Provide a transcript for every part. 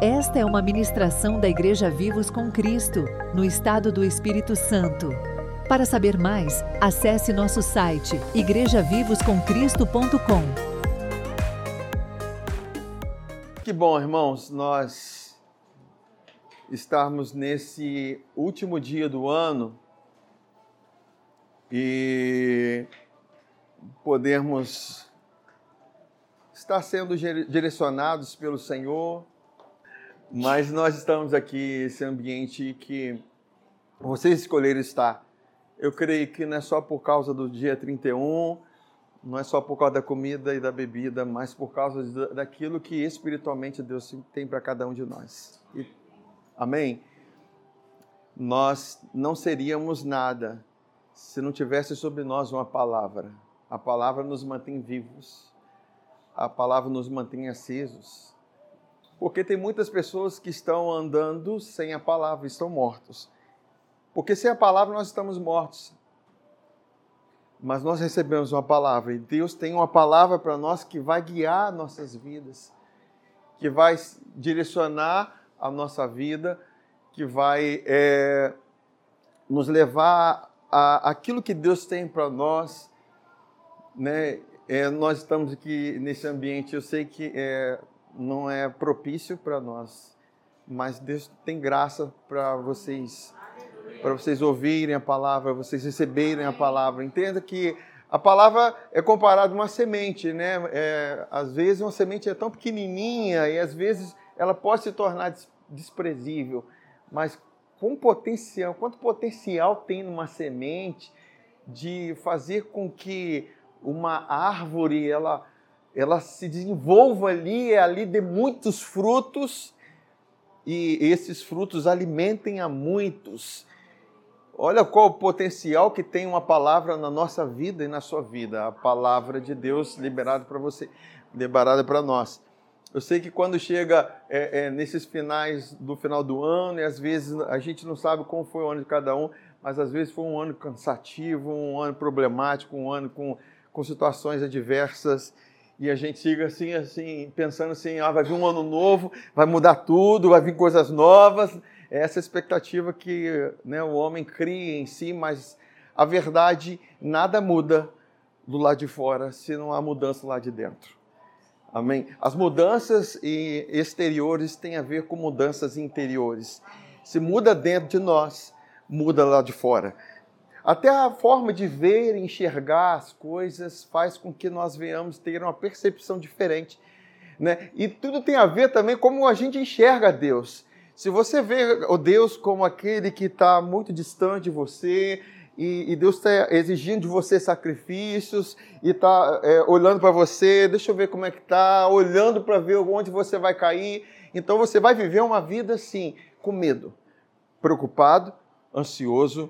Esta é uma ministração da Igreja Vivos com Cristo, no estado do Espírito Santo. Para saber mais, acesse nosso site igrejavivoscomcristo.com. Que bom, irmãos, nós estarmos nesse último dia do ano e podermos estar sendo direcionados pelo Senhor, mas nós estamos aqui nesse ambiente que vocês escolheram estar. Eu creio que não é só por causa do dia 31, não é só por causa da comida e da bebida, mas por causa daquilo que espiritualmente Deus tem para cada um de nós. E, amém? Nós não seríamos nada se não tivesse sobre nós uma palavra. A palavra nos mantém vivos, a palavra nos mantém acesos. Porque tem muitas pessoas que estão andando sem a palavra, estão mortos. Porque sem a palavra nós estamos mortos. Mas nós recebemos uma palavra e Deus tem uma palavra para nós que vai guiar nossas vidas, que vai direcionar a nossa vida, que vai é, nos levar a aquilo que Deus tem para nós. Né? É, nós estamos aqui nesse ambiente, eu sei que é, não é propício para nós, mas Deus tem graça para vocês para vocês ouvirem a palavra, vocês receberem a palavra. Entenda que a palavra é comparada a uma semente, né? É, às vezes uma semente é tão pequenininha e às vezes ela pode se tornar desprezível, mas com potencial, quanto potencial tem numa semente de fazer com que uma árvore ela ela se desenvolva ali, ali dê muitos frutos e esses frutos alimentem a muitos. Olha qual o potencial que tem uma palavra na nossa vida e na sua vida, a palavra de Deus liberada para você, liberada para nós. Eu sei que quando chega é, é, nesses finais do final do ano, e às vezes a gente não sabe como foi o ano de cada um, mas às vezes foi um ano cansativo, um ano problemático, um ano com, com situações adversas, e a gente chega assim, assim, pensando assim, ah, vai vir um ano novo, vai mudar tudo, vai vir coisas novas, é essa expectativa que né, o homem cria em si, mas a verdade, nada muda do lado de fora se não há mudança lá de dentro. Amém? As mudanças exteriores têm a ver com mudanças interiores. Se muda dentro de nós, muda lá de fora. Até a forma de ver e enxergar as coisas faz com que nós venhamos ter uma percepção diferente. Né? E tudo tem a ver também como a gente enxerga Deus. Se você vê o Deus como aquele que está muito distante de você, e, e Deus está exigindo de você sacrifícios, e está é, olhando para você, deixa eu ver como é que está, olhando para ver onde você vai cair. Então você vai viver uma vida assim, com medo, preocupado, ansioso,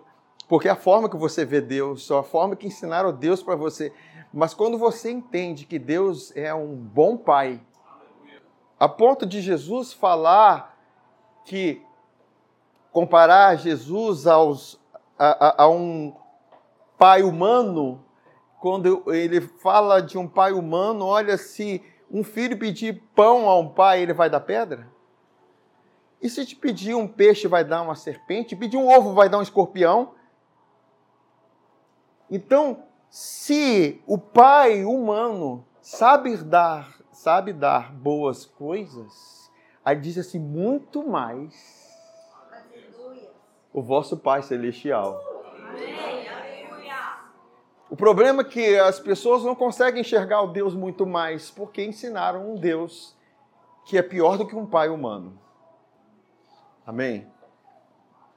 porque a forma que você vê Deus, a forma que ensinaram Deus para você. Mas quando você entende que Deus é um bom pai, a ponto de Jesus falar que comparar Jesus aos, a, a, a um pai humano, quando ele fala de um pai humano, olha, se um filho pedir pão a um pai, ele vai dar pedra? E se te pedir um peixe, vai dar uma serpente? Pedir um ovo, vai dar um escorpião? Então, se o pai humano sabe dar, sabe dar boas coisas, Aí diz assim: muito mais o vosso Pai Celestial. O problema é que as pessoas não conseguem enxergar o Deus muito mais porque ensinaram um Deus que é pior do que um pai humano. Amém?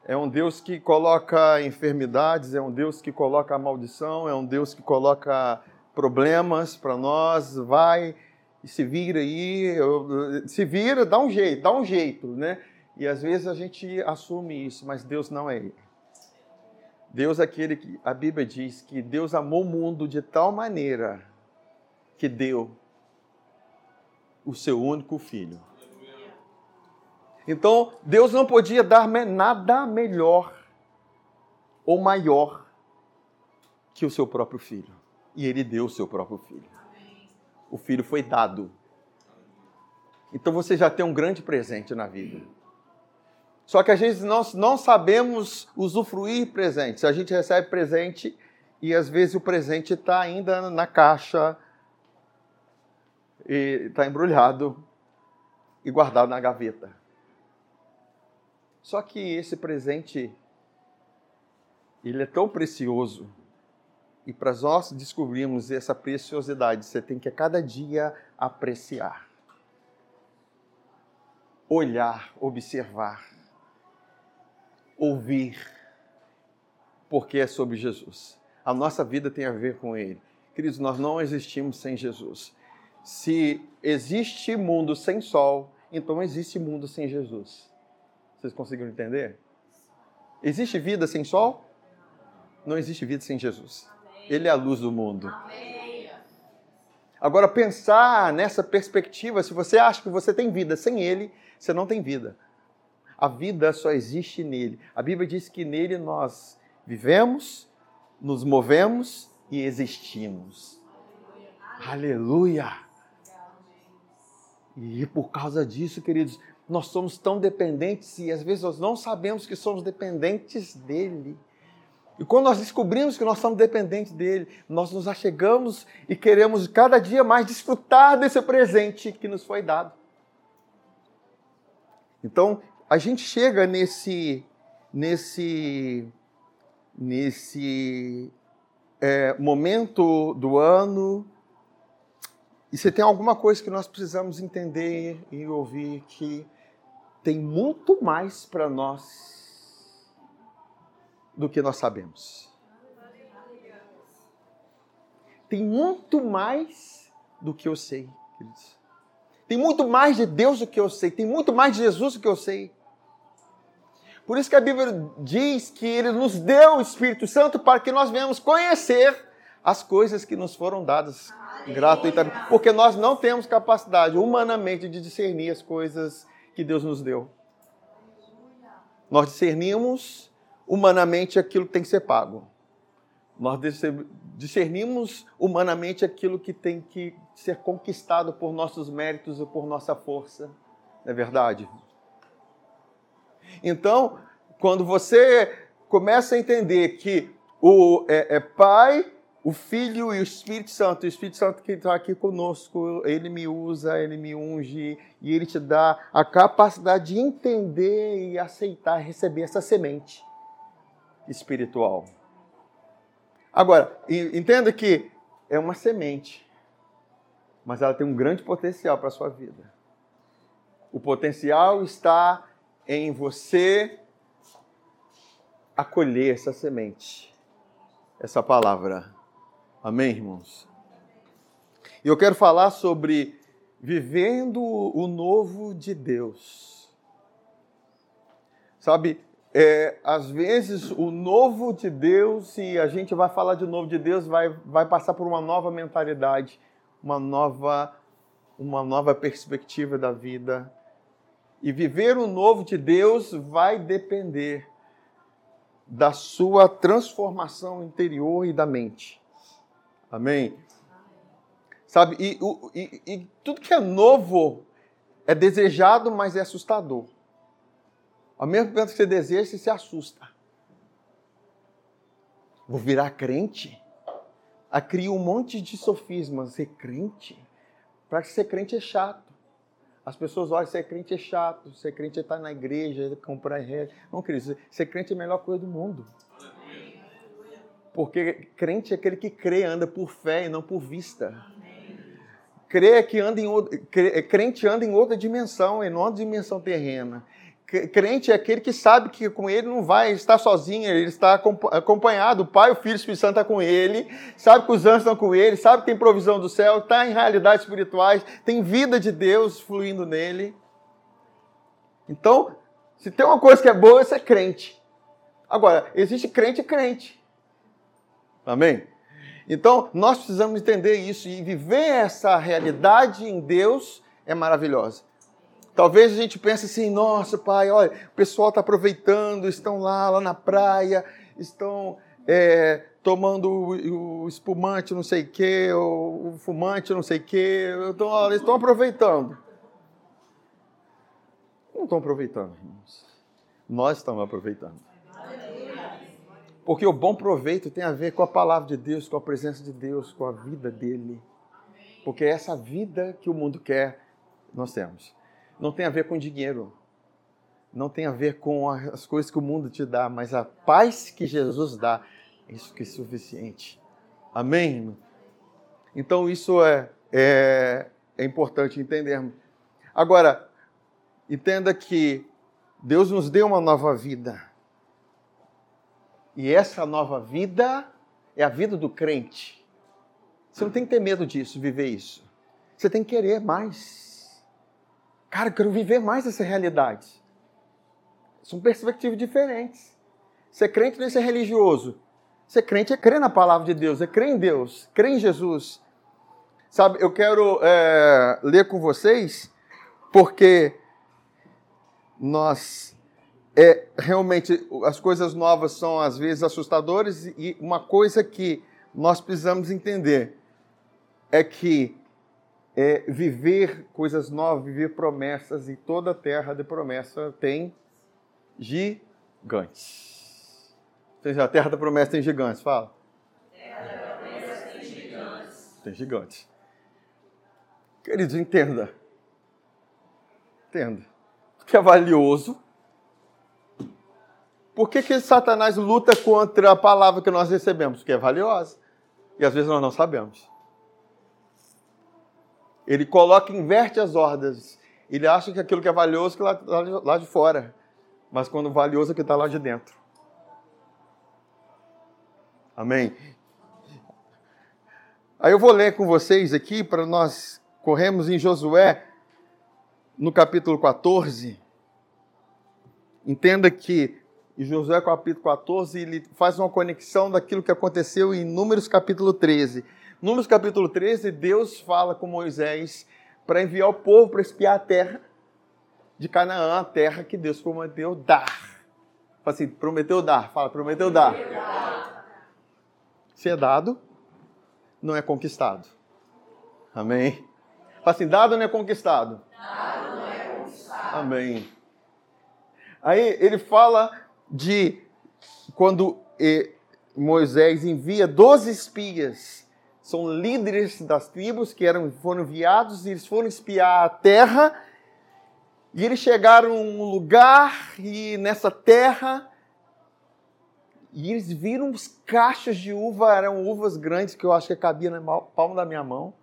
É um Deus que coloca enfermidades, é um Deus que coloca maldição, é um Deus que coloca problemas para nós. Vai e se vira aí, se vira, dá um jeito, dá um jeito, né? E às vezes a gente assume isso, mas Deus não é ele. Deus é aquele que a Bíblia diz que Deus amou o mundo de tal maneira que deu o seu único filho. Então, Deus não podia dar nada melhor ou maior que o seu próprio filho. E ele deu o seu próprio filho o filho foi dado. Então você já tem um grande presente na vida. Só que às vezes nós não sabemos usufruir presentes. A gente recebe presente e às vezes o presente está ainda na caixa e está embrulhado e guardado na gaveta. Só que esse presente ele é tão precioso e para nós descobrirmos essa preciosidade, você tem que a cada dia apreciar, olhar, observar, ouvir, porque é sobre Jesus. A nossa vida tem a ver com Ele. Queridos, nós não existimos sem Jesus. Se existe mundo sem sol, então existe mundo sem Jesus. Vocês conseguiram entender? Existe vida sem sol? Não existe vida sem Jesus. Ele é a luz do mundo. Agora, pensar nessa perspectiva, se você acha que você tem vida sem Ele, você não tem vida. A vida só existe nele. A Bíblia diz que nele nós vivemos, nos movemos e existimos. Aleluia! E por causa disso, queridos, nós somos tão dependentes e às vezes nós não sabemos que somos dependentes dele. E quando nós descobrimos que nós somos dependentes dele, nós nos achegamos e queremos cada dia mais desfrutar desse presente que nos foi dado. Então, a gente chega nesse nesse nesse é, momento do ano e se tem alguma coisa que nós precisamos entender e ouvir que tem muito mais para nós do que nós sabemos. Tem muito mais do que eu sei, queridos. Tem muito mais de Deus do que eu sei. Tem muito mais de Jesus do que eu sei. Por isso que a Bíblia diz que Ele nos deu o Espírito Santo para que nós venhamos conhecer as coisas que nos foram dadas gratuitamente. Porque nós não temos capacidade humanamente de discernir as coisas que Deus nos deu. Nós discernimos humanamente aquilo que tem que ser pago. Nós discernimos humanamente aquilo que tem que ser conquistado por nossos méritos ou por nossa força. Não é verdade? Então, quando você começa a entender que o é, é Pai, o Filho e o Espírito Santo, o Espírito Santo que está aqui conosco, ele me usa, ele me unge e ele te dá a capacidade de entender e aceitar, receber essa semente espiritual. Agora, entenda que é uma semente, mas ela tem um grande potencial para a sua vida. O potencial está em você acolher essa semente, essa palavra. Amém, irmãos? E eu quero falar sobre vivendo o novo de Deus. Sabe, é, às vezes o novo de Deus, e a gente vai falar de novo de Deus, vai, vai passar por uma nova mentalidade, uma nova, uma nova perspectiva da vida. E viver o novo de Deus vai depender da sua transformação interior e da mente. Amém? Sabe, e, e, e tudo que é novo é desejado, mas é assustador. Ao mesmo tempo que você deseja, você se assusta. Vou virar crente? A cria um monte de sofismas. Ser crente? Para ser crente é chato. As pessoas olham, ser crente é chato, ser crente é estar na igreja, comprar regra. Não, querido, ser crente é a melhor coisa do mundo. Porque crente é aquele que crê, anda por fé e não por vista. Crê é que anda em crente anda em outra dimensão, e não outra dimensão terrena. Crente é aquele que sabe que com ele não vai estar sozinho, ele está acompanhado. O Pai, o Filho e o Espírito Santo estão com ele, sabe que os anjos estão com ele, sabe que tem provisão do céu, está em realidades espirituais, tem vida de Deus fluindo nele. Então, se tem uma coisa que é boa, isso é crente. Agora, existe crente e crente. Amém? Então, nós precisamos entender isso e viver essa realidade em Deus é maravilhosa. Talvez a gente pense assim, nossa, pai, olha, o pessoal está aproveitando, estão lá, lá na praia, estão é, tomando o, o, espumante não sei o quê, o, o fumante não sei o quê, então, olha, estão aproveitando. Não estão aproveitando, irmãos. Nós estamos aproveitando. Porque o bom proveito tem a ver com a palavra de Deus, com a presença de Deus, com a vida dele. Porque é essa vida que o mundo quer, nós temos. Não tem a ver com dinheiro. Não tem a ver com as coisas que o mundo te dá, mas a paz que Jesus dá, isso que é suficiente. Amém? Então isso é, é, é importante entendermos. Agora, entenda que Deus nos deu uma nova vida. E essa nova vida é a vida do crente. Você não tem que ter medo disso, viver isso. Você tem que querer mais. Cara, eu quero viver mais essa realidade. São perspectivas diferentes. Ser crente não é ser religioso. Ser crente é crer na palavra de Deus, é crer em Deus, crer em Jesus. Sabe, eu quero é, ler com vocês, porque nós é, realmente as coisas novas são às vezes assustadoras e uma coisa que nós precisamos entender é que é, viver coisas novas, viver promessas e toda a terra de promessa tem gigantes. A terra da promessa tem gigantes, fala. Terra da promessa tem gigantes. Tem gigantes. Queridos, entenda. Entenda. Que é valioso por que, que Satanás luta contra a palavra que nós recebemos? Porque é valiosa. E às vezes nós não sabemos. Ele coloca, inverte as ordens. Ele acha que aquilo que é valioso que lá, lá, lá de fora. Mas quando valioso é que está lá de dentro. Amém? Aí eu vou ler com vocês aqui para nós corremos em Josué, no capítulo 14. Entenda que e Josué capítulo 14, ele faz uma conexão daquilo que aconteceu em Números capítulo 13. Números capítulo 13, Deus fala com Moisés para enviar o povo para espiar a terra de Canaã, a terra que Deus prometeu dar. Fala assim, prometeu dar. Fala, prometeu dar. Se é dado, não é conquistado. Amém? Fala assim, dado não é conquistado. Dado não é conquistado. Amém. Aí ele fala de quando eh, Moisés envia 12 espias, são líderes das tribos que eram, foram enviados e eles foram espiar a terra. E eles chegaram a um lugar e nessa terra e eles viram os cachos de uva, eram uvas grandes que eu acho que cabia na palma da minha mão.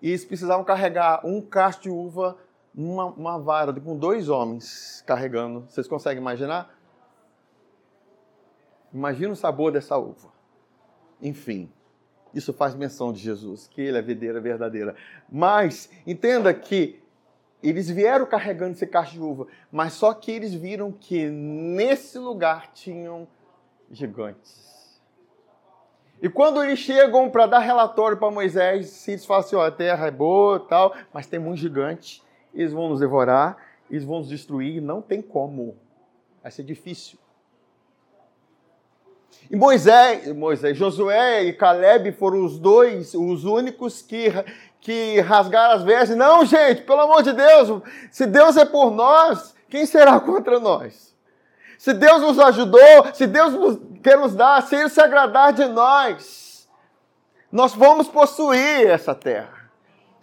E eles precisavam carregar um cacho de uva uma, uma vara com dois homens carregando. Vocês conseguem imaginar? Imagina o sabor dessa uva. Enfim, isso faz menção de Jesus, que ele é a videira verdadeira. Mas entenda que eles vieram carregando esse cacho de uva, mas só que eles viram que nesse lugar tinham gigantes. E quando eles chegam para dar relatório para Moisés, eles falam assim: ó, a terra é boa tal, mas tem um gigante eles vão nos devorar, eles vão nos destruir, não tem como. Vai ser difícil. E Moisés, Moisés, Josué e Caleb foram os dois, os únicos que, que rasgaram as vestes. Não, gente, pelo amor de Deus, se Deus é por nós, quem será contra nós? Se Deus nos ajudou, se Deus nos, quer nos dar, se Ele se agradar de nós, nós vamos possuir essa terra.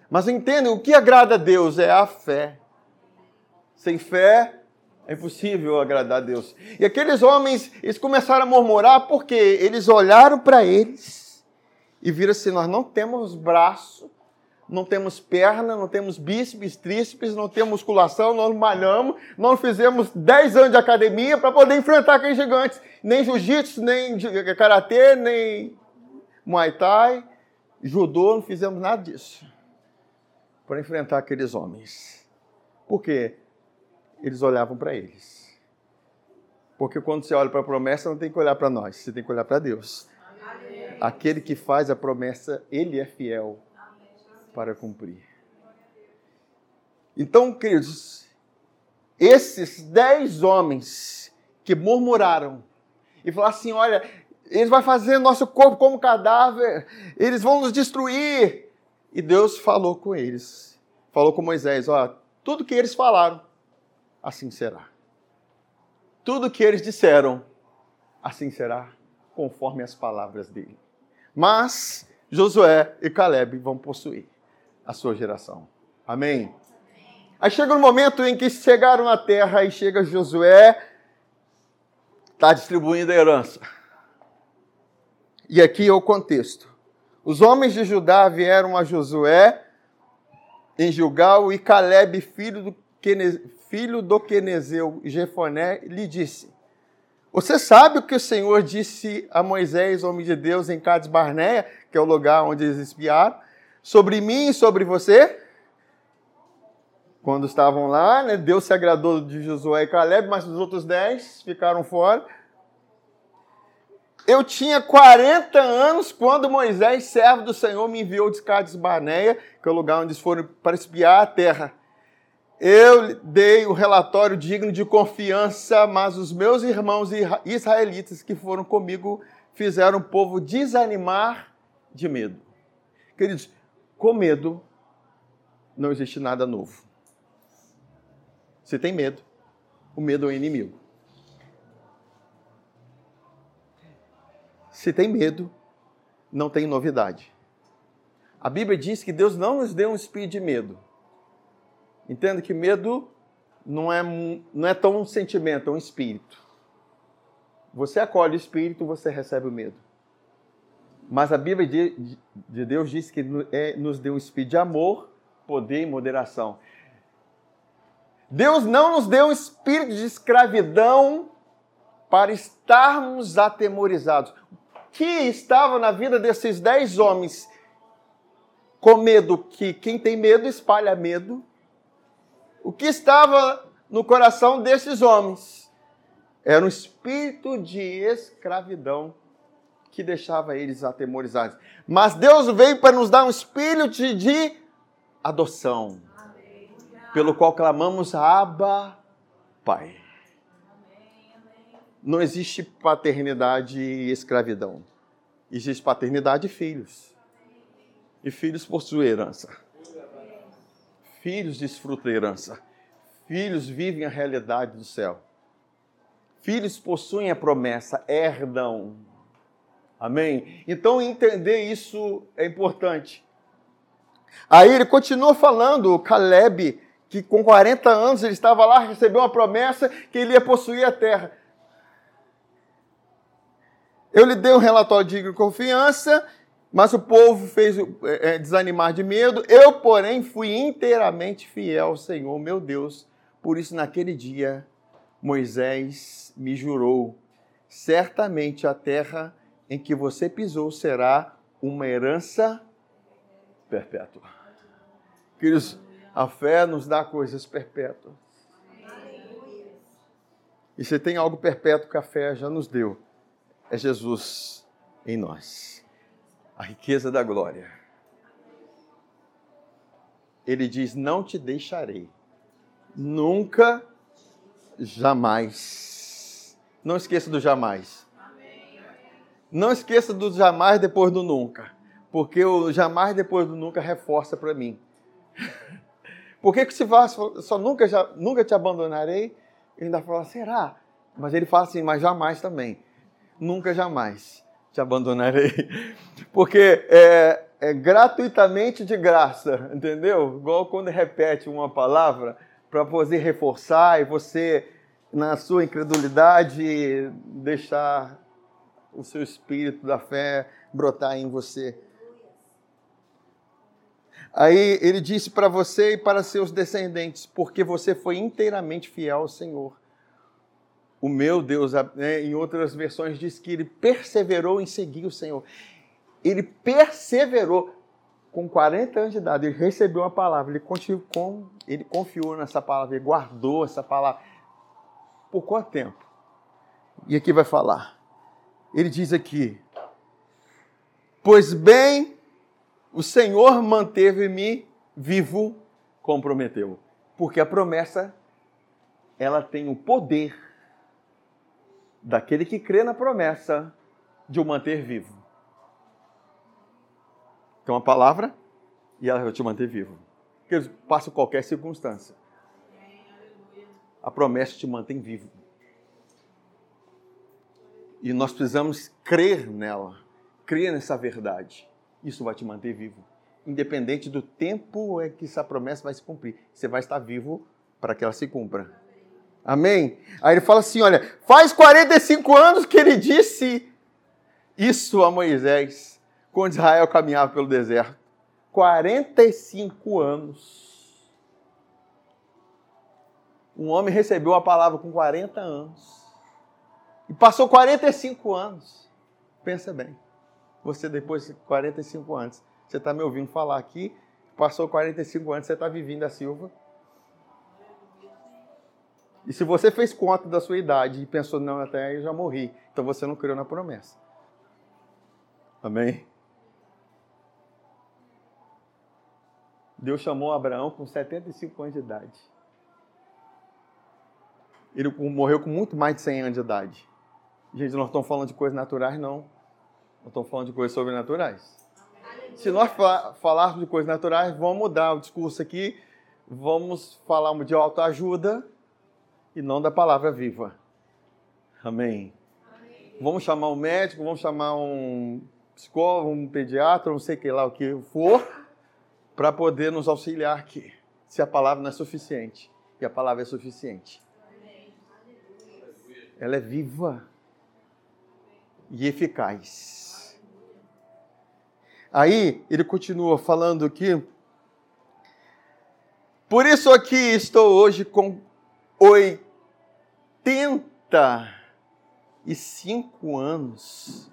Mas entendem, o que agrada a Deus é a fé. Sem fé é impossível agradar a Deus. E aqueles homens, eles começaram a murmurar porque eles olharam para eles e viram assim: nós não temos braço, não temos perna, não temos bíceps, tríceps, não temos musculação, nós malhamos, não fizemos 10 anos de academia para poder enfrentar aqueles gigantes. Nem jiu-jitsu, nem karatê, nem muay thai, judô, não fizemos nada disso para enfrentar aqueles homens. Por quê? Eles olhavam para eles. Porque quando você olha para a promessa, não tem que olhar para nós, você tem que olhar para Deus. Amém. Aquele que faz a promessa, ele é fiel para cumprir. Então, queridos, esses dez homens que murmuraram e falaram assim: olha, eles vão fazer nosso corpo como cadáver, eles vão nos destruir. E Deus falou com eles, falou com Moisés: ó, tudo que eles falaram, assim será. Tudo que eles disseram, assim será, conforme as palavras dele. Mas Josué e Caleb vão possuir a sua geração. Amém? Aí chega um momento em que chegaram na terra e chega Josué, está distribuindo a herança. E aqui é o contexto. Os homens de Judá vieram a Josué em Gilgal e Caleb, filho do, Quene, filho do Quenezeu Jefoné, lhe disse: Você sabe o que o Senhor disse a Moisés, homem de Deus, em Cades Barneia, que é o lugar onde eles espiaram, sobre mim e sobre você? Quando estavam lá, né, Deus se agradou de Josué e Caleb, mas os outros dez ficaram fora. Eu tinha 40 anos quando Moisés, servo do Senhor, me enviou de Cades Barneia, que é o lugar onde eles foram para espiar a terra. Eu dei o relatório digno de confiança, mas os meus irmãos israelitas que foram comigo fizeram o povo desanimar de medo. Queridos, com medo não existe nada novo. Se tem medo, o medo é o inimigo. Se tem medo, não tem novidade. A Bíblia diz que Deus não nos deu um espírito de medo. Entenda que medo não é, não é tão um sentimento, é um espírito. Você acolhe o espírito, você recebe o medo. Mas a Bíblia de, de Deus diz que é, nos deu um espírito de amor, poder e moderação. Deus não nos deu um espírito de escravidão para estarmos atemorizados. O que estava na vida desses dez homens com medo, que quem tem medo espalha medo. O que estava no coração desses homens era um espírito de escravidão que deixava eles atemorizados. Mas Deus veio para nos dar um espírito de adoção pelo qual clamamos Abba, Pai. Não existe paternidade e escravidão. Existe paternidade e filhos. E filhos possuem herança. Filhos desfrutam herança. Filhos vivem a realidade do céu. Filhos possuem a promessa, herdam. Amém? Então entender isso é importante. Aí ele continua falando, Caleb, que com 40 anos ele estava lá, recebeu uma promessa que ele ia possuir a terra. Eu lhe dei um relatório de confiança, mas o povo fez é, desanimar de medo. Eu, porém, fui inteiramente fiel ao Senhor, meu Deus. Por isso, naquele dia, Moisés me jurou: certamente a terra em que você pisou será uma herança perpétua. Queridos, a fé nos dá coisas perpétuas. E se tem algo perpétuo que a fé já nos deu, é Jesus em nós. A riqueza da glória. Ele diz: Não te deixarei, nunca, jamais. Não esqueça do jamais. Não esqueça do jamais depois do nunca, porque o jamais depois do nunca reforça para mim por que, que se fala, só nunca, já, nunca te abandonarei? Ele ainda fala, será? Mas ele fala assim, mas jamais também. Nunca, jamais te abandonarei. Porque é, é gratuitamente de graça, entendeu? Igual quando repete uma palavra para poder reforçar e você, na sua incredulidade, deixar o seu espírito da fé brotar em você. Aí ele disse para você e para seus descendentes, porque você foi inteiramente fiel ao Senhor. O meu Deus, né, em outras versões, diz que ele perseverou em seguir o Senhor. Ele perseverou com 40 anos de idade, ele recebeu uma palavra, ele, confiou, ele confiou nessa palavra, ele guardou essa palavra. Por quanto tempo? E aqui vai falar. Ele diz aqui: Pois bem o Senhor manteve-me vivo, comprometeu. Porque a promessa, ela tem o poder daquele que crê na promessa de o manter vivo. Então a palavra e ela vai te manter vivo. Porque passa qualquer circunstância. A promessa te mantém vivo. E nós precisamos crer nela, crer nessa verdade. Isso vai te manter vivo. Independente do tempo em que essa promessa vai se cumprir, você vai estar vivo para que ela se cumpra. Amém? Aí ele fala assim: olha, faz 45 anos que ele disse isso a Moisés, quando Israel caminhava pelo deserto. 45 anos. Um homem recebeu a palavra com 40 anos. E passou 45 anos. Pensa bem. Você, depois de 45 anos, você está me ouvindo falar aqui, passou 45 anos, você está vivendo a Silva. E se você fez conta da sua idade e pensou, não, até aí eu já morri, então você não criou na promessa. Amém? Deus chamou Abraão com 75 anos de idade. Ele morreu com muito mais de 100 anos de idade. Gente, nós estamos falando de coisas naturais, não. Nós estamos falando de coisas sobrenaturais. Se nós falarmos de coisas naturais, vamos mudar o discurso aqui. Vamos falar de autoajuda e não da palavra viva. Amém. Amém. Vamos chamar um médico, vamos chamar um psicólogo, um pediatra, não sei que lá o que for, para poder nos auxiliar aqui. Se a palavra não é suficiente. E a palavra é suficiente. Ela é viva e eficaz. Aí ele continua falando aqui. Por isso aqui estou hoje com 85 anos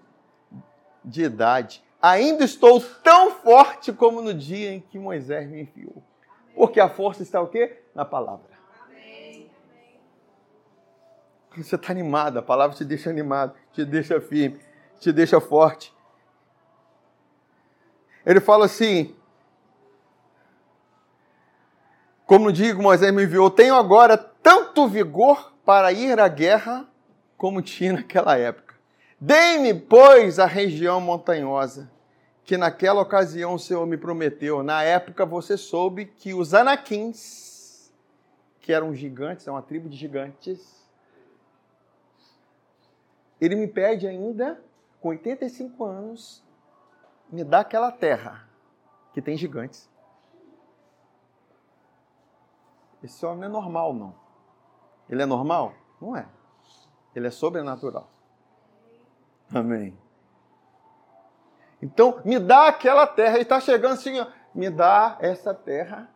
de idade. Ainda estou tão forte como no dia em que Moisés me enviou. Porque a força está o quê? Na palavra. Você está animado, a palavra te deixa animado, te deixa firme, te deixa forte. Ele fala assim: Como digo, Moisés me enviou, tenho agora tanto vigor para ir à guerra como tinha naquela época. Dei-me, pois, a região montanhosa, que naquela ocasião o Senhor me prometeu. Na época você soube que os anaquins, que eram gigantes, é uma tribo de gigantes, ele me pede ainda, com 85 anos, me dá aquela terra que tem gigantes. Esse homem não é normal, não. Ele é normal? Não é. Ele é sobrenatural. Amém. Então, me dá aquela terra. Ele está chegando assim, me dá essa terra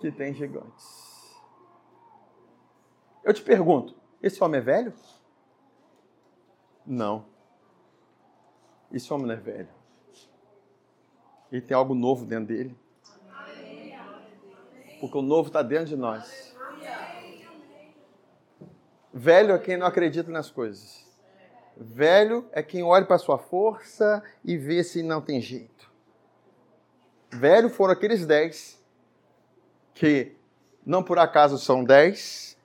que tem gigantes. Eu te pergunto, esse homem é velho? Não. Esse homem não é velho. Ele tem algo novo dentro dele. Porque o novo está dentro de nós. Velho é quem não acredita nas coisas. Velho é quem olha para a sua força e vê se não tem jeito. Velho foram aqueles dez que não por acaso são dez,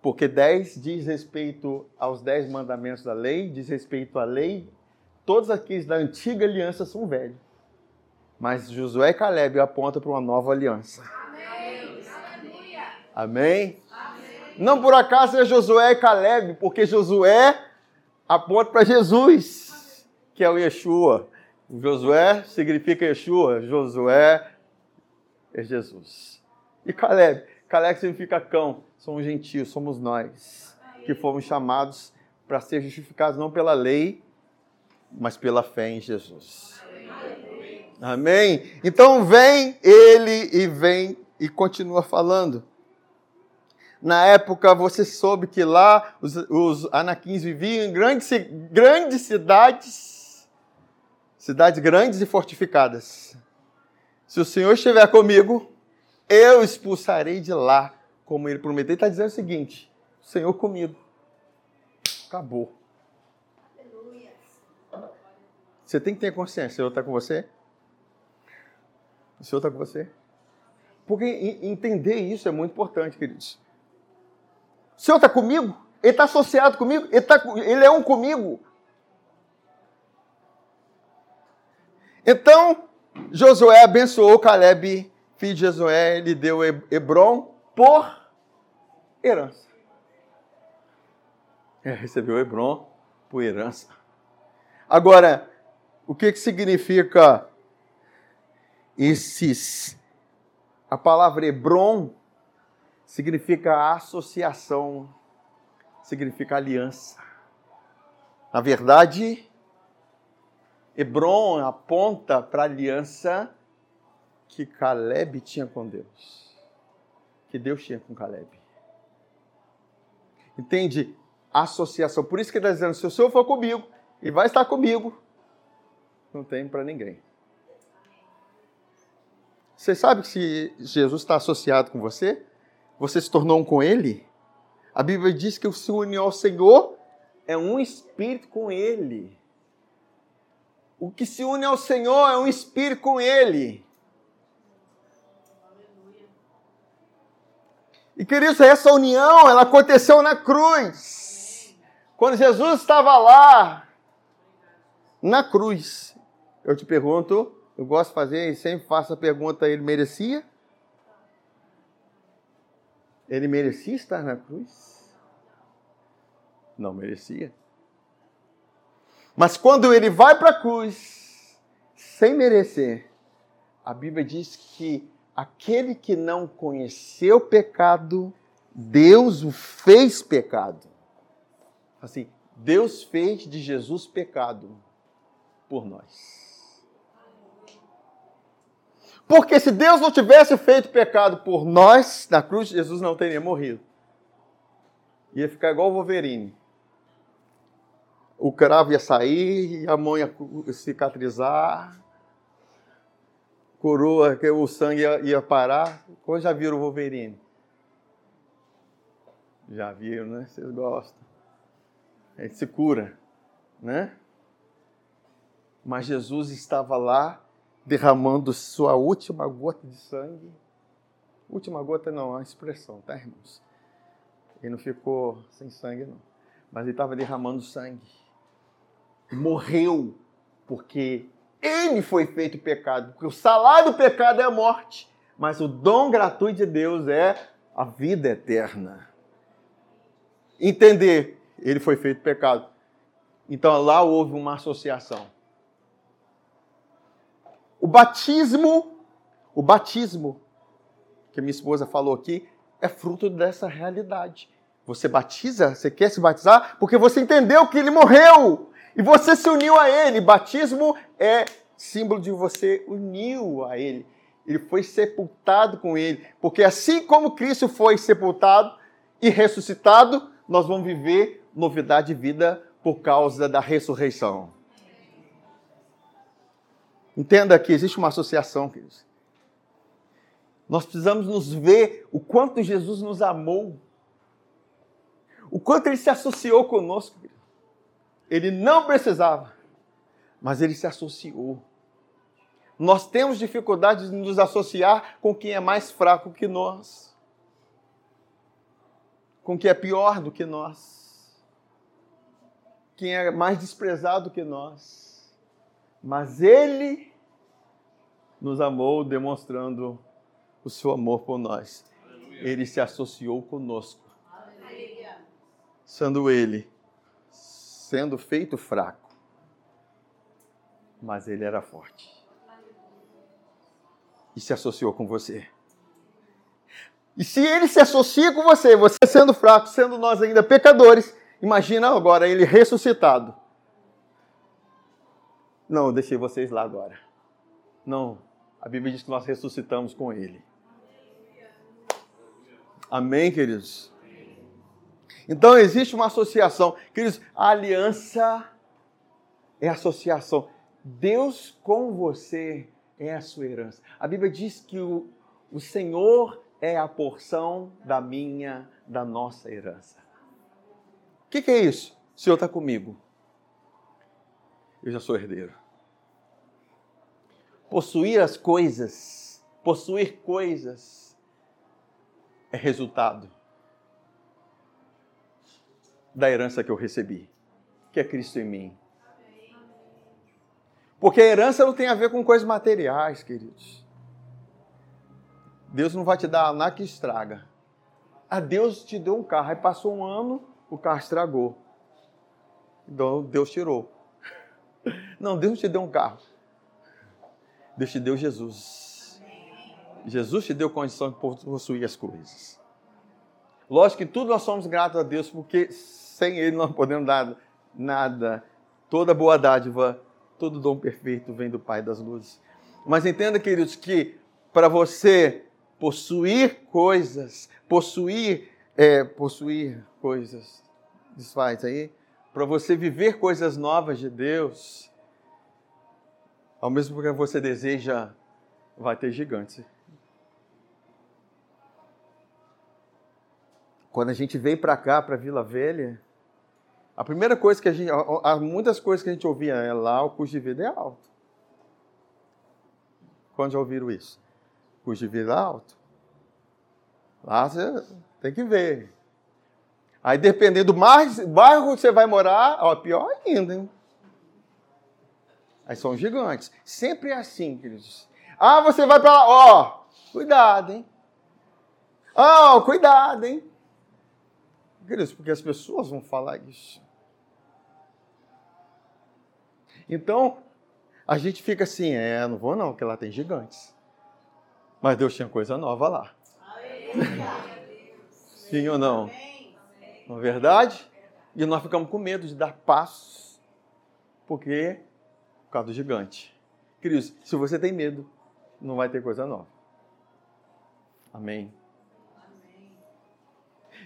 porque 10 diz respeito aos 10 mandamentos da lei, diz respeito à lei. Todos aqueles da antiga aliança são velhos. Mas Josué e Caleb apontam para uma nova aliança. Amém. Amém? Não por acaso é Josué e Caleb, porque Josué aponta para Jesus, que é o Yeshua. Josué significa Yeshua, Josué é Jesus. E Caleb? Caleb significa cão somos gentios, somos nós que fomos chamados para ser justificados não pela lei, mas pela fé em Jesus. Amém? Então vem ele e vem e continua falando. Na época você soube que lá os, os anaquins viviam em grandes, grandes cidades, cidades grandes e fortificadas. Se o Senhor estiver comigo, eu expulsarei de lá como ele prometeu, ele está dizendo o seguinte: Senhor comigo. Acabou. Você tem que ter consciência. O Senhor está com você? O Senhor está com você? Porque entender isso é muito importante, queridos. O Senhor está comigo? Ele está associado comigo? Ele, tá, ele é um comigo? Então, Josué abençoou Caleb, filho de Josué, ele deu Hebron por herança. É, recebeu Hebron por herança. Agora, o que, que significa esses. A palavra Hebron significa associação, significa aliança. Na verdade, Hebron aponta para a aliança que Caleb tinha com Deus. Que Deus tinha com Caleb. Entende? Associação. Por isso que ele está dizendo: se o Senhor for comigo, e vai estar comigo, não tem para ninguém. Você sabe que se Jesus está associado com você, você se tornou um com Ele? A Bíblia diz que o se une ao Senhor é um espírito com Ele. O que se une ao Senhor é um espírito com Ele. E queridos, essa união, ela aconteceu na cruz. Quando Jesus estava lá, na cruz, eu te pergunto, eu gosto de fazer e sempre faço a pergunta: ele merecia? Ele merecia estar na cruz? Não merecia. Mas quando ele vai para a cruz, sem merecer, a Bíblia diz que aquele que não conheceu pecado, Deus o fez pecado. Assim, Deus fez de Jesus pecado por nós. Porque se Deus não tivesse feito pecado por nós, na cruz, Jesus não teria morrido. Ia ficar igual o Wolverine. O cravo ia sair, a mão ia cicatrizar, coroa, o sangue ia, parar. Como já viram o Wolverine? Já viram, né? Vocês gostam. Gente se cura, né? Mas Jesus estava lá derramando sua última gota de sangue. Última gota não, é uma expressão, tá, irmãos? Ele não ficou sem sangue, não. Mas ele estava derramando sangue. Morreu porque ele foi feito pecado. Porque o salário do pecado é a morte. Mas o dom gratuito de Deus é a vida eterna. Entender, ele foi feito pecado. Então lá houve uma associação. O batismo, o batismo, que minha esposa falou aqui, é fruto dessa realidade. Você batiza, você quer se batizar porque você entendeu que ele morreu e você se uniu a ele. Batismo é símbolo de você uniu a ele. Ele foi sepultado com ele, porque assim como Cristo foi sepultado e ressuscitado, nós vamos viver novidade de vida por causa da ressurreição. Entenda que existe uma associação, queridos. Nós precisamos nos ver o quanto Jesus nos amou, o quanto ele se associou conosco. Ele não precisava, mas ele se associou. Nós temos dificuldade de nos associar com quem é mais fraco que nós, com quem é pior do que nós, quem é mais desprezado que nós. Mas Ele nos amou demonstrando o seu amor por nós. Ele se associou conosco. Sendo Ele, sendo feito fraco, mas Ele era forte. E se associou com você. E se Ele se associa com você, você sendo fraco, sendo nós ainda pecadores, imagina agora Ele ressuscitado não, eu deixei vocês lá agora. Não, a Bíblia diz que nós ressuscitamos com Ele. Amém, queridos? Então existe uma associação. Queridos, a aliança é associação. Deus com você é a sua herança. A Bíblia diz que o, o Senhor é a porção da minha, da nossa herança. O que, que é isso? O Senhor está comigo. Eu já sou herdeiro possuir as coisas, possuir coisas, é resultado da herança que eu recebi, que é Cristo em mim. Porque a herança não tem a ver com coisas materiais, queridos. Deus não vai te dar nada que estraga. Ah, Deus te deu um carro. Aí passou um ano, o carro estragou. Então Deus tirou. Não, Deus não te deu um carro. Deus te deu Jesus. Jesus te deu condição de possuir as coisas. Lógico que tudo nós somos gratos a Deus, porque sem Ele nós não podemos dar nada. Toda boa dádiva, todo dom perfeito vem do Pai das luzes. Mas entenda, queridos, que para você possuir coisas, possuir, é, possuir coisas, desfaz aí, para você viver coisas novas de Deus, ao mesmo que você deseja, vai ter gigantes. Quando a gente veio para cá, para Vila Velha, a primeira coisa que a gente. Há muitas coisas que a gente ouvia é lá, o custo de vida é alto. Quando já ouviram isso? O custo de vida é alto. Lá você tem que ver. Aí, dependendo do bairro que você vai morar, ó, pior ainda, hein? Aí são gigantes. Sempre é assim, queridos. Ah, você vai para lá, ó, cuidado, hein? Ah, cuidado, hein? Queridos, porque as pessoas vão falar isso. Então, a gente fica assim, é, não vou não, porque lá tem gigantes. Mas Deus tinha coisa nova lá. Sim ou não? Não é verdade? E nós ficamos com medo de dar passos, porque por causa do gigante. Queridos, se você tem medo, não vai ter coisa nova. Amém.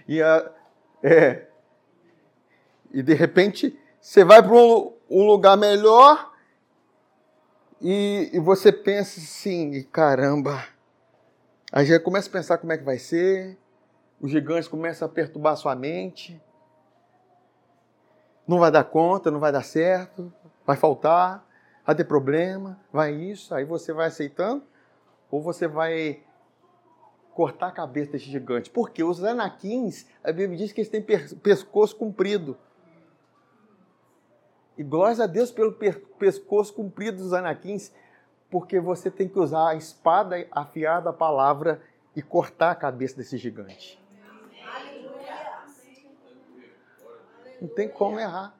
E, a, é, e de repente você vai para um, um, lugar melhor e, e você pensa assim, caramba. Aí já começa a pensar como é que vai ser, os gigantes começam a perturbar sua mente. Não vai dar conta, não vai dar certo, vai faltar vai ter problema, vai isso, aí você vai aceitando, ou você vai cortar a cabeça desse gigante. Porque os anaquins, a Bíblia diz que eles têm pescoço comprido. E glórias a Deus pelo pescoço comprido dos anaquins, porque você tem que usar a espada afiada da palavra e cortar a cabeça desse gigante. Não tem como errar.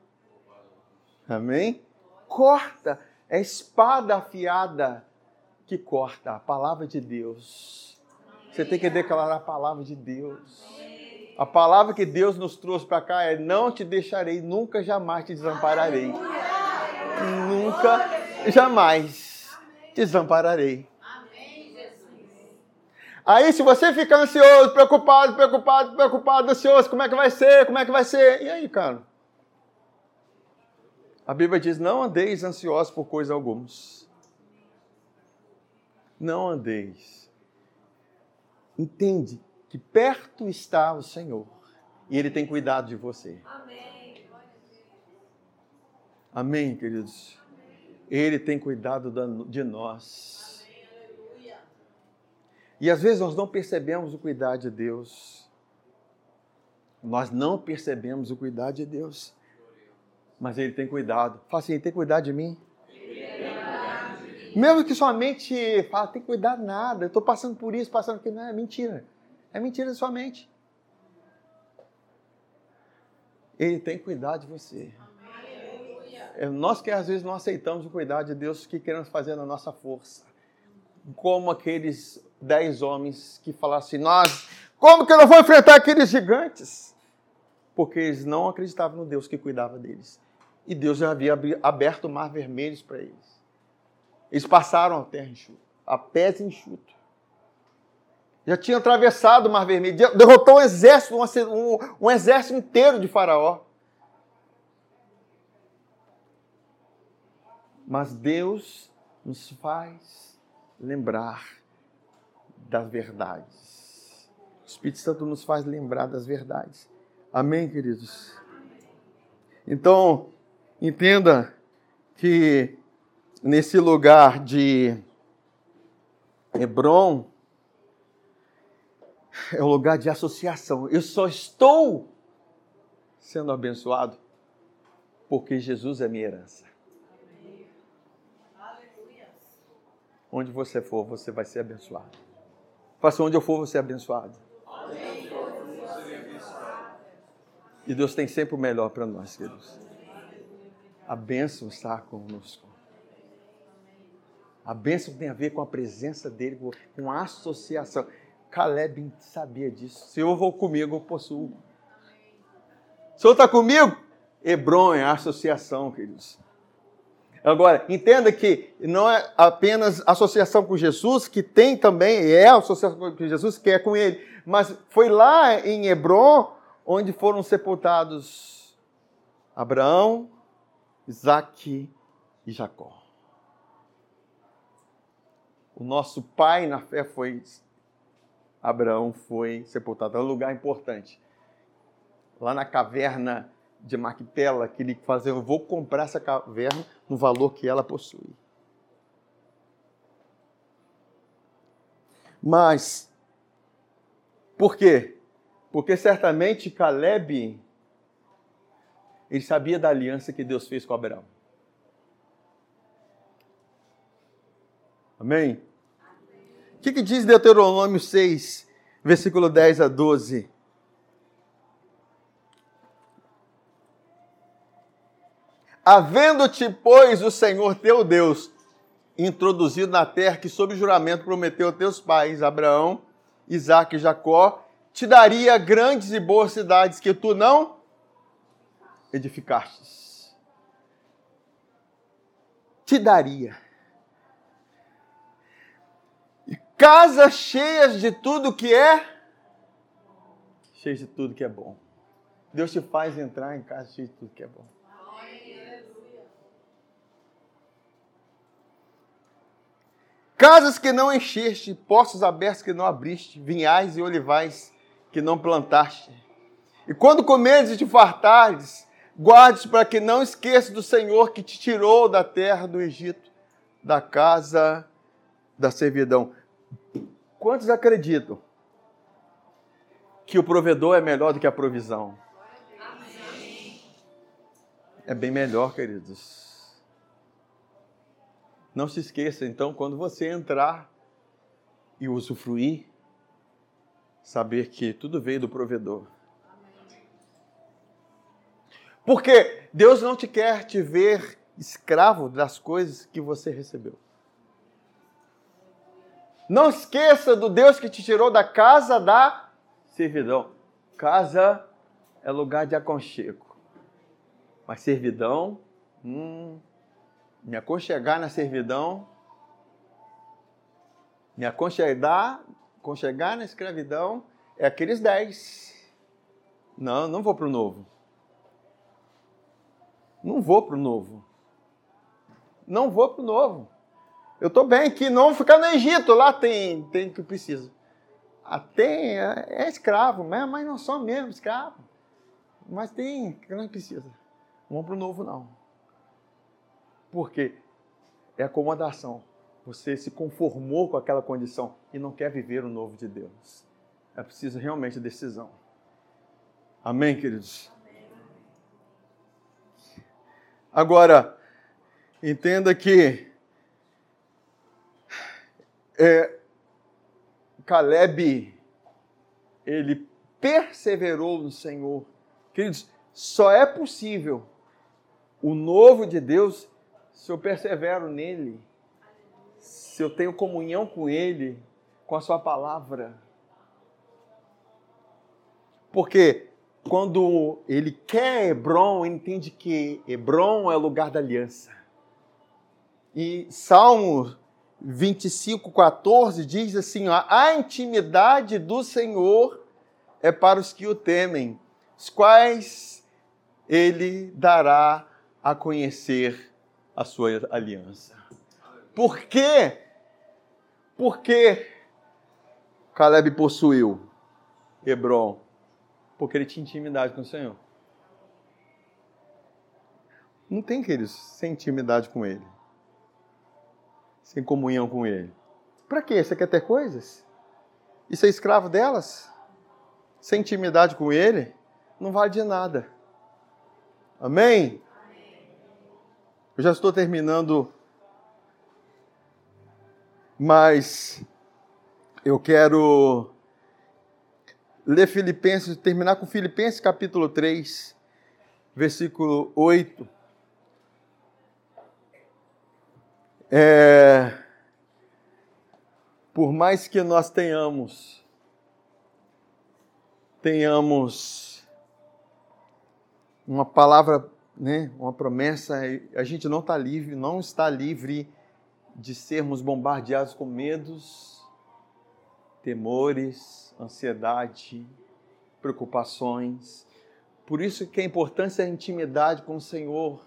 Amém? Corta. É espada afiada que corta a palavra de Deus. Você tem que declarar a palavra de Deus. A palavra que Deus nos trouxe para cá é: Não te deixarei, nunca jamais te desampararei. Nunca, jamais te desampararei. Aí, se você ficar ansioso, preocupado, preocupado, preocupado, ansioso, como é que vai ser? Como é que vai ser? E aí, cara? A Bíblia diz: não andeis ansiosos por coisa alguma. Não andeis. Entende que perto está o Senhor e Ele tem cuidado de você. Amém. Amém, queridos. Ele tem cuidado de nós. E às vezes nós não percebemos o cuidado de Deus. Nós não percebemos o cuidado de Deus mas Ele tem cuidado. Fala assim, Ele tem cuidado de mim. Mesmo que sua mente fala, tem que cuidar de nada, eu estou passando por isso, passando por isso. Não, é mentira. É mentira da sua mente. Ele tem cuidado de você. É nós que às vezes não aceitamos o cuidado de Deus que queremos fazer na nossa força. Como aqueles dez homens que falaram assim, nós, como que eu não vou enfrentar aqueles gigantes? Porque eles não acreditavam no Deus que cuidava deles. E Deus já havia aberto o mar vermelho para eles. Eles passaram a terra enxuta, a pés enxuto. Já tinham atravessado o mar vermelho, derrotou um exército, um, um exército inteiro de Faraó. Mas Deus nos faz lembrar das verdades. O Espírito Santo nos faz lembrar das verdades. Amém, queridos? Então, Entenda que nesse lugar de Hebron é um lugar de associação. Eu só estou sendo abençoado porque Jesus é minha herança. Onde você for, você vai ser abençoado. Faça onde eu for, você é abençoado. E Deus tem sempre o melhor para nós, queridos. A bênção está conosco. A bênção tem a ver com a presença dele, com a associação. Caleb sabia disso. Se eu vou comigo, eu possuo. Senhor está comigo? Hebron é a associação, queridos. Agora, entenda que não é apenas associação com Jesus, que tem também, é a associação com Jesus, que é com ele, mas foi lá em Hebron onde foram sepultados Abraão, Isaac e Jacó. O nosso pai na fé foi Abraão foi sepultado. É um lugar importante. Lá na caverna de Macpela, que ele fazia, eu vou comprar essa caverna no valor que ela possui. Mas, por quê? Porque certamente Caleb, ele sabia da aliança que Deus fez com Abraão. Amém? O que, que diz Deuteronômio 6, versículo 10 a 12? Havendo-te, pois, o Senhor teu Deus introduzido na terra que, sob juramento, prometeu a teus pais, Abraão, Isaac e Jacó, te daria grandes e boas cidades que tu não edificastes. Te daria casas cheias de tudo que é cheias de tudo que é bom. Deus te faz entrar em casa cheia de tudo que é bom. Casas que não encheste, poços abertos que não abriste, vinhais e olivais que não plantaste. E quando comeres e te fartares, guardes para que não esqueças do Senhor que te tirou da terra do Egito, da casa da servidão. Quantos acreditam que o provedor é melhor do que a provisão? É bem melhor, queridos. Não se esqueça, então, quando você entrar e usufruir, saber que tudo veio do provedor. Porque Deus não te quer te ver escravo das coisas que você recebeu. Não esqueça do Deus que te tirou da casa da servidão. Casa é lugar de aconchego. Mas servidão, hum, me aconchegar na servidão, me aconchegar, aconchegar na escravidão, é aqueles dez. Não, não vou para o novo. Não vou para o novo. Não vou para o novo. Eu estou bem aqui, não ficar no Egito, lá tem, tem que precisa. Tem, é, é escravo, mas, não só mesmo escravo. Mas tem, que não precisa. Vamos para o novo, não. Porque é acomodação. Você se conformou com aquela condição e não quer viver o novo de Deus. É preciso realmente decisão. Amém, queridos? Agora, entenda que é, Caleb, ele perseverou no Senhor. Queridos, só é possível o novo de Deus se eu persevero nele, se eu tenho comunhão com ele, com a sua palavra. Porque quando ele quer Hebron, ele entende que Hebron é o lugar da aliança. E Salmo 25, 14 diz assim: ó, a intimidade do Senhor é para os que o temem, os quais ele dará a conhecer a sua aliança. Por quê? Porque Caleb possuiu Hebron? Porque ele tinha intimidade com o Senhor. Não tem, queridos, sem intimidade com ele sem comunhão com Ele. Para quê? Você quer ter coisas? E ser escravo delas? Sem intimidade com Ele? Não vale de nada. Amém? Eu já estou terminando, mas eu quero ler Filipenses, terminar com Filipenses capítulo 3, versículo 8. É, por mais que nós tenhamos, tenhamos uma palavra, né, uma promessa, a gente não está livre, não está livre de sermos bombardeados com medos, temores, ansiedade, preocupações. Por isso que a importância da intimidade com o Senhor,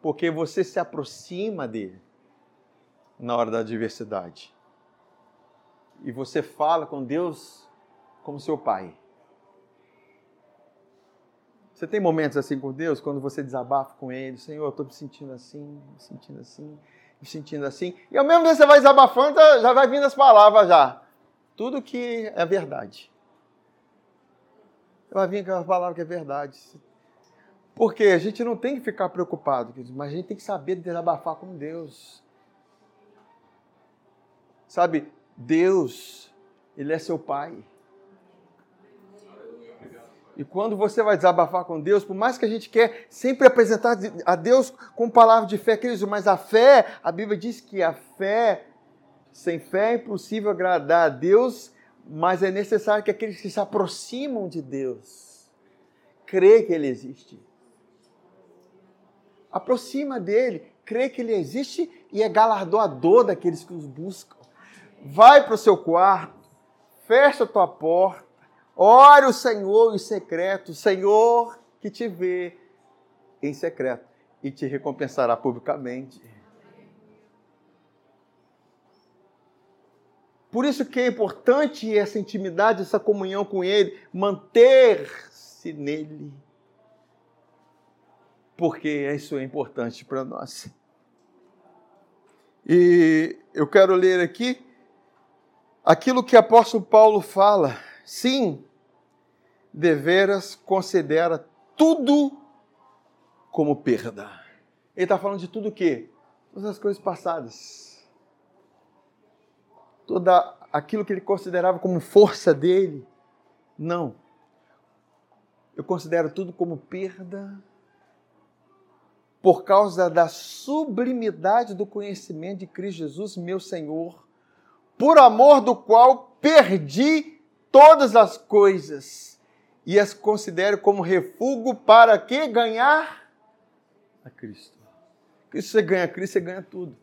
porque você se aproxima dele na hora da adversidade. E você fala com Deus como seu pai. Você tem momentos assim com Deus, quando você desabafa com Ele, Senhor, eu estou me sentindo assim, me sentindo assim, me sentindo assim. E ao mesmo tempo você vai desabafando, já vai vindo as palavras já. Tudo que é verdade. Vai vir aquela palavra que é verdade. Porque a gente não tem que ficar preocupado, mas a gente tem que saber desabafar com Deus. Sabe, Deus, Ele é seu Pai. E quando você vai desabafar com Deus, por mais que a gente quer sempre apresentar a Deus com palavra de fé, queridos, mas a fé, a Bíblia diz que a fé, sem fé é impossível agradar a Deus, mas é necessário que aqueles que se aproximam de Deus crê que Ele existe. Aproxima dele, crê que Ele existe e é galardoador daqueles que os buscam. Vai para o seu quarto, fecha a tua porta, ore o Senhor em secreto, Senhor que te vê em secreto e te recompensará publicamente. Por isso que é importante essa intimidade, essa comunhão com Ele, manter-se nele. Porque isso é importante para nós. E eu quero ler aqui aquilo que o apóstolo Paulo fala. Sim, deveras considera tudo como perda. Ele está falando de tudo o quê? Todas as coisas passadas toda aquilo que ele considerava como força dele. Não. Eu considero tudo como perda por causa da sublimidade do conhecimento de Cristo Jesus, meu Senhor, por amor do qual perdi todas as coisas e as considero como refúgio para que ganhar a Cristo. Porque se você ganha Cristo, você ganha tudo.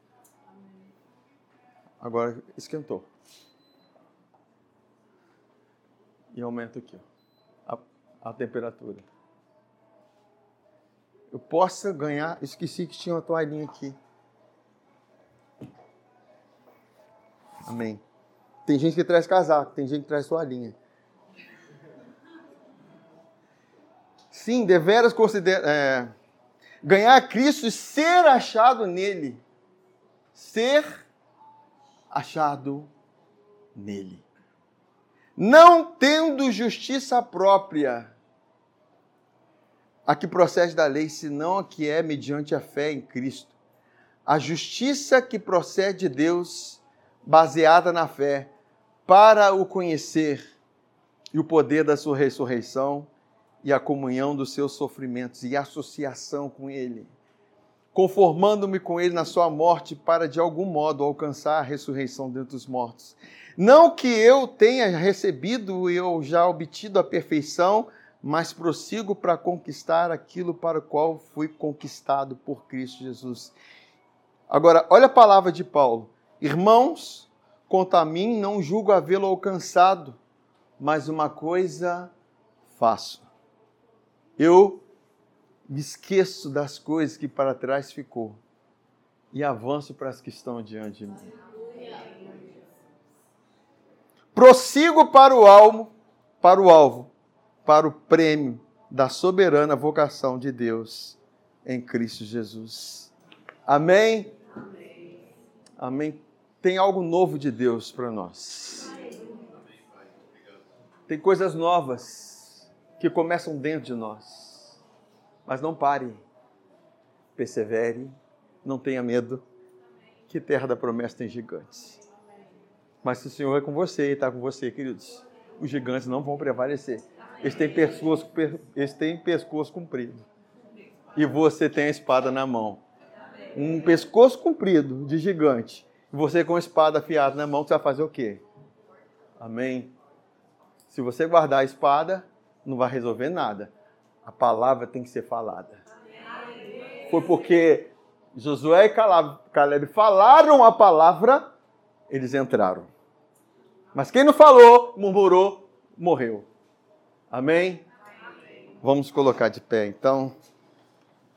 Agora esquentou. E aumenta aqui ó, a, a temperatura. Eu possa ganhar. Esqueci que tinha uma toalhinha aqui. Amém. Tem gente que traz casaco, tem gente que traz toalhinha. Sim, deveras considera, é, ganhar Cristo e ser achado nele. Ser achado nele. Não tendo justiça própria, a que procede da lei, senão a que é mediante a fé em Cristo. A justiça que procede de Deus, baseada na fé, para o conhecer e o poder da sua ressurreição e a comunhão dos seus sofrimentos e associação com Ele conformando-me com ele na sua morte, para de algum modo alcançar a ressurreição dentre os mortos. Não que eu tenha recebido e eu já obtido a perfeição, mas prossigo para conquistar aquilo para o qual fui conquistado por Cristo Jesus. Agora, olha a palavra de Paulo. Irmãos, quanto a mim, não julgo havê-lo alcançado, mas uma coisa faço. Eu me esqueço das coisas que para trás ficou e avanço para as que estão diante de mim. Prossigo para o alvo, para o alvo, para o prêmio da soberana vocação de Deus em Cristo Jesus. Amém? Amém. Amém. Tem algo novo de Deus para nós. Tem coisas novas que começam dentro de nós. Mas não pare, persevere, não tenha medo, que terra da promessa tem gigantes. Mas se o Senhor é com você e está com você, queridos, os gigantes não vão prevalecer. Eles têm pescoço, eles têm pescoço comprido. E você tem a espada na mão. Um pescoço comprido de gigante. E você com a espada afiada na mão, você vai fazer o quê? Amém? Se você guardar a espada, não vai resolver nada. A palavra tem que ser falada. Foi porque Josué e Caleb falaram a palavra, eles entraram. Mas quem não falou, murmurou, morreu. Amém? Vamos colocar de pé então.